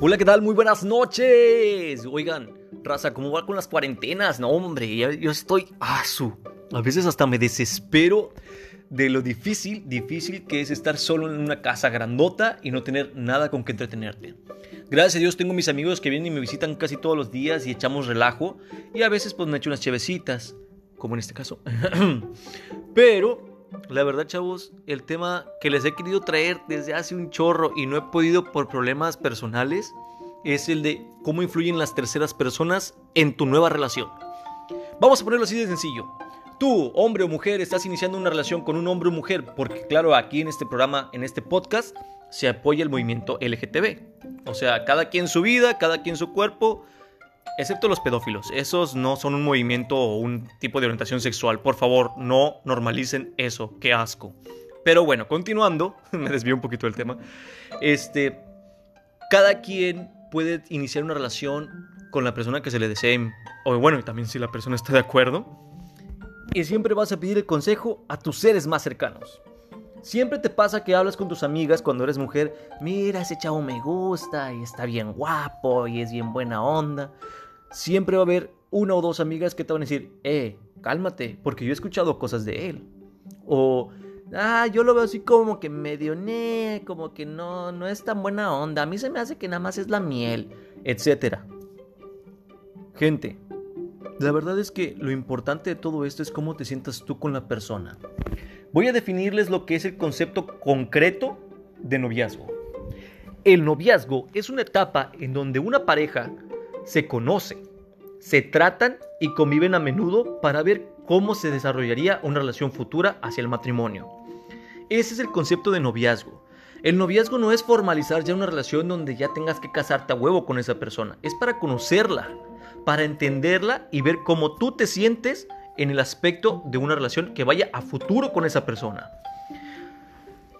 Hola, ¿qué tal? Muy buenas noches. Oigan, raza, ¿cómo va con las cuarentenas? No, hombre, yo, estoy asu. A veces hasta me desespero de lo difícil, difícil que es estar solo en una casa grandota y no tener nada con que entretenerte. Gracias a Dios tengo mis amigos que vienen y me visitan casi todos los días y echamos relajo y a veces pues me echo unas chevecitas, como en este caso. Pero la verdad, chavos, el tema que les he querido traer desde hace un chorro y no he podido por problemas personales es el de cómo influyen las terceras personas en tu nueva relación. Vamos a ponerlo así de sencillo. Tú, hombre o mujer, estás iniciando una relación con un hombre o mujer, porque claro, aquí en este programa, en este podcast, se apoya el movimiento LGTB. O sea, cada quien su vida, cada quien su cuerpo, excepto los pedófilos. Esos no son un movimiento o un tipo de orientación sexual. Por favor, no normalicen eso. Qué asco. Pero bueno, continuando, me desvío un poquito del tema. Este, cada quien puede iniciar una relación con la persona que se le desee, o bueno, también si la persona está de acuerdo. Y siempre vas a pedir el consejo a tus seres más cercanos. Siempre te pasa que hablas con tus amigas cuando eres mujer, mira, ese chavo me gusta y está bien guapo y es bien buena onda. Siempre va a haber una o dos amigas que te van a decir, eh, cálmate, porque yo he escuchado cosas de él. O, ah, yo lo veo así como que medio ne, como que no, no es tan buena onda. A mí se me hace que nada más es la miel, etc. Gente, la verdad es que lo importante de todo esto es cómo te sientas tú con la persona. Voy a definirles lo que es el concepto concreto de noviazgo. El noviazgo es una etapa en donde una pareja se conoce, se tratan y conviven a menudo para ver cómo se desarrollaría una relación futura hacia el matrimonio. Ese es el concepto de noviazgo. El noviazgo no es formalizar ya una relación donde ya tengas que casarte a huevo con esa persona, es para conocerla, para entenderla y ver cómo tú te sientes en el aspecto de una relación que vaya a futuro con esa persona.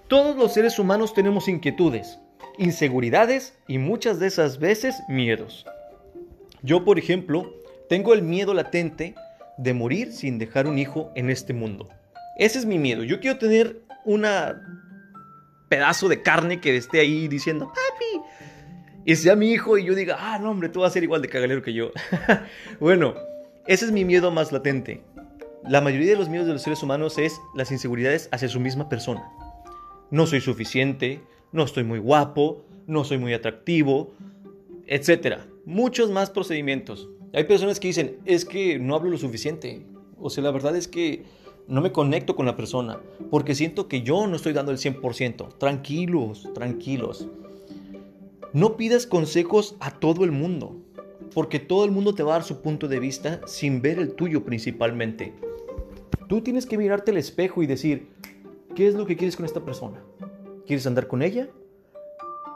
Todos los seres humanos tenemos inquietudes, inseguridades y muchas de esas veces miedos. Yo, por ejemplo, tengo el miedo latente de morir sin dejar un hijo en este mundo. Ese es mi miedo. Yo quiero tener una pedazo de carne que esté ahí diciendo, papi, y sea mi hijo y yo diga, ah, no, hombre, tú vas a ser igual de cagalero que yo. bueno, ese es mi miedo más latente. La mayoría de los miedos de los seres humanos es las inseguridades hacia su misma persona. No soy suficiente, no estoy muy guapo, no soy muy atractivo, etc. Muchos más procedimientos. Hay personas que dicen, es que no hablo lo suficiente. O sea, la verdad es que no me conecto con la persona porque siento que yo no estoy dando el 100%. Tranquilos, tranquilos. No pidas consejos a todo el mundo porque todo el mundo te va a dar su punto de vista sin ver el tuyo principalmente. Tú tienes que mirarte al espejo y decir, ¿qué es lo que quieres con esta persona? ¿Quieres andar con ella?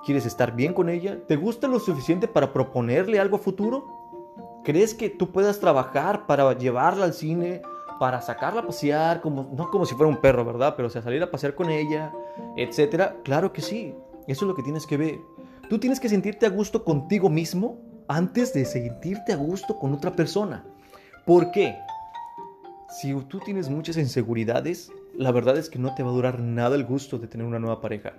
¿Quieres estar bien con ella? ¿Te gusta lo suficiente para proponerle algo futuro? ¿Crees que tú puedas trabajar para llevarla al cine, para sacarla a pasear, como, no como si fuera un perro, ¿verdad? Pero o sea, salir a pasear con ella, etcétera? Claro que sí. Eso es lo que tienes que ver. Tú tienes que sentirte a gusto contigo mismo antes de sentirte a gusto con otra persona. ¿Por qué? Si tú tienes muchas inseguridades, la verdad es que no te va a durar nada el gusto de tener una nueva pareja.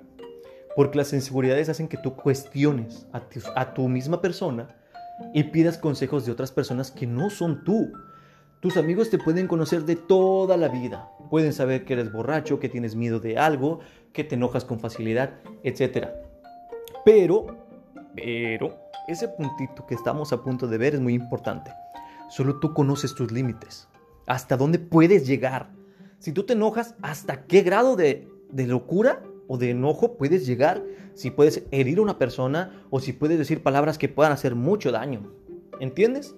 Porque las inseguridades hacen que tú cuestiones a tu, misma persona y pidas consejos de otras personas que no son tú. Tus amigos te pueden conocer de toda la vida. Pueden saber que eres borracho, que tienes miedo de algo, que te enojas con facilidad, etc. Pero, pero, ese puntito que estamos a punto de ver es muy importante. Solo tú conoces tus límites. Hasta dónde puedes llegar. Si tú te enojas, ¿hasta qué grado de, de locura o de enojo puedes llegar? Si puedes herir a una persona o si puedes decir palabras que puedan hacer mucho daño. ¿Entiendes?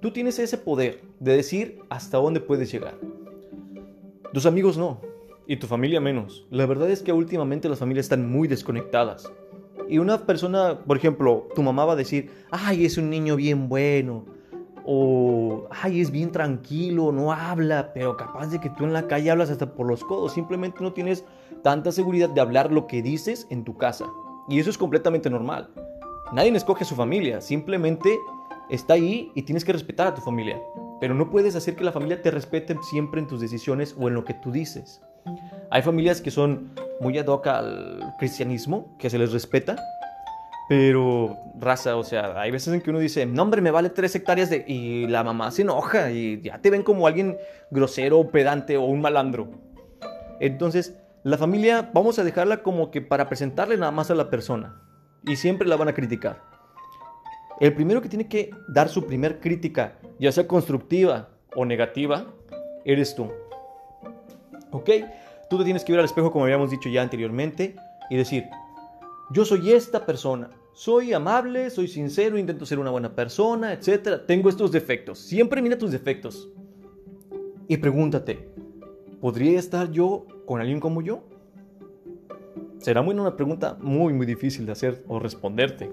Tú tienes ese poder de decir hasta dónde puedes llegar. Tus amigos no. Y tu familia menos. La verdad es que últimamente las familias están muy desconectadas. Y una persona, por ejemplo, tu mamá va a decir, ay, es un niño bien bueno. O, ay, es bien tranquilo, no habla, pero capaz de que tú en la calle hablas hasta por los codos. Simplemente no tienes tanta seguridad de hablar lo que dices en tu casa. Y eso es completamente normal. Nadie escoge a su familia, simplemente está ahí y tienes que respetar a tu familia. Pero no puedes hacer que la familia te respete siempre en tus decisiones o en lo que tú dices. Hay familias que son muy ad hoc al cristianismo, que se les respeta, Pero, raza, o sea, hay veces en que uno dice, no, hombre, me vale tres hectáreas de... Y la mamá se enoja y ya te ven como alguien grosero, pedante o un malandro. Entonces, la familia, vamos a dejarla como que para presentarle nada más a la persona. Y siempre la van a criticar. El primero que tiene que dar su primer crítica, ya sea constructiva o negativa, eres tú. ¿Ok? Tú te tienes que ver al espejo como habíamos dicho ya anteriormente y decir, yo soy esta persona, soy amable, soy sincero, intento ser una buena persona, etc. Tengo estos defectos. Siempre mira tus defectos. Y pregúntate, ¿podría estar yo con alguien como yo? Será muy una pregunta muy, muy difícil de hacer o responderte.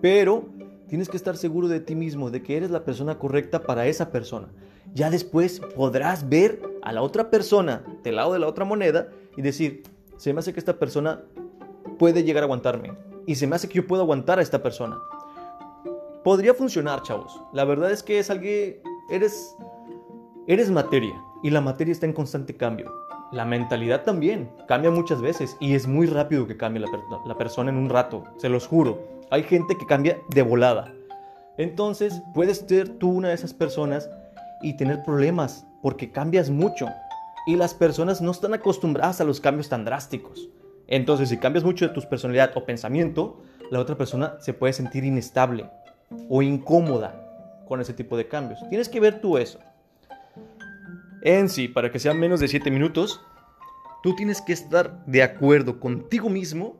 Pero tienes que estar seguro de ti mismo, de que eres la persona correcta para esa persona. Ya después podrás ver a la otra persona del lado de la otra moneda y decir, se me hace que esta persona puede llegar a aguantarme. Y se me hace que yo puedo aguantar a esta persona. Podría funcionar, chavos. La verdad es que es algo... Eres... Eres materia. Y la materia está en constante cambio. La mentalidad también. Cambia muchas veces. Y es muy rápido que cambie la, la persona en un rato. Se los juro. Hay gente que cambia de volada. Entonces, puedes ser tú una de esas personas y tener problemas porque cambias mucho. Y las personas no están acostumbradas a los cambios tan drásticos. Entonces, si cambias mucho de tu personalidad o pensamiento, la otra persona se puede sentir inestable o incómoda con ese tipo de cambios. Tienes que ver tú eso. En sí, para que sean menos de 7 minutos, tú tienes que estar de acuerdo contigo mismo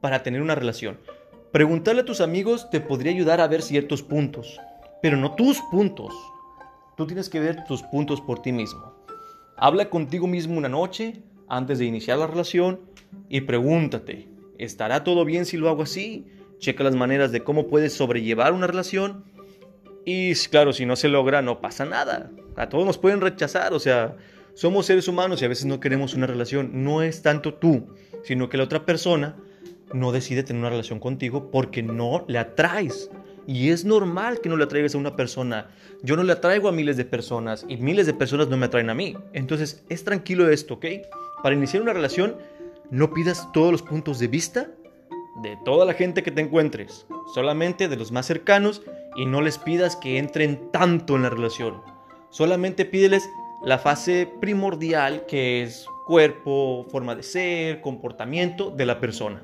para tener una relación. Preguntarle a tus amigos te podría ayudar a ver ciertos puntos, pero no tus puntos. Tú tienes que ver tus puntos por ti mismo. Habla contigo mismo una noche antes de iniciar la relación y pregúntate, ¿estará todo bien si lo hago así? Checa las maneras de cómo puedes sobrellevar una relación. Y claro, si no se logra, no pasa nada. A todos nos pueden rechazar, o sea, somos seres humanos y a veces no queremos una relación. No es tanto tú, sino que la otra persona no decide tener una relación contigo porque no le atraes. Y es normal que no le atraigas a una persona. Yo no le atraigo a miles de personas y miles de personas no me atraen a mí. Entonces, es tranquilo esto, ¿ok? Para iniciar una relación, no pidas todos los puntos de vista de toda la gente que te encuentres, solamente de los más cercanos y no les pidas que entren tanto en la relación. Solamente pídeles la fase primordial que es cuerpo, forma de ser, comportamiento de la persona.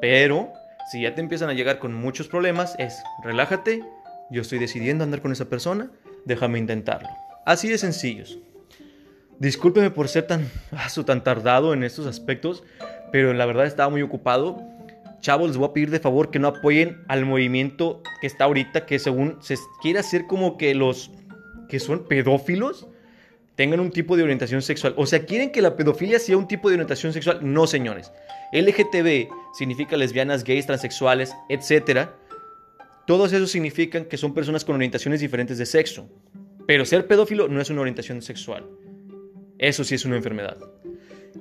Pero si ya te empiezan a llegar con muchos problemas, es relájate, yo estoy decidiendo andar con esa persona, déjame intentarlo. Así de sencillos. Discúlpeme por ser tan, tan tardado en estos aspectos, pero la verdad estaba muy ocupado. Chavos, les voy a pedir de favor que no apoyen al movimiento que está ahorita, que según se quiere hacer como que los que son pedófilos tengan un tipo de orientación sexual. O sea, quieren que la pedofilia sea un tipo de orientación sexual. No, señores. LGTB significa lesbianas, gays, transexuales, etc. Todos esos significan que son personas con orientaciones diferentes de sexo. Pero ser pedófilo no es una orientación sexual. Eso sí es una enfermedad.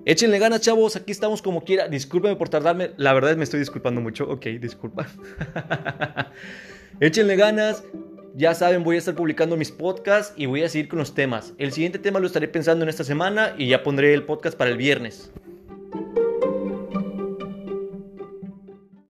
Échenle ganas, chavos. Aquí estamos como quiera. Discúlpeme por tardarme. La verdad me estoy disculpando mucho. Ok, disculpa. Échenle ganas. Ya saben, voy a estar publicando mis podcasts y voy a seguir con los temas. El siguiente tema lo estaré pensando en esta semana y ya pondré el podcast para el viernes.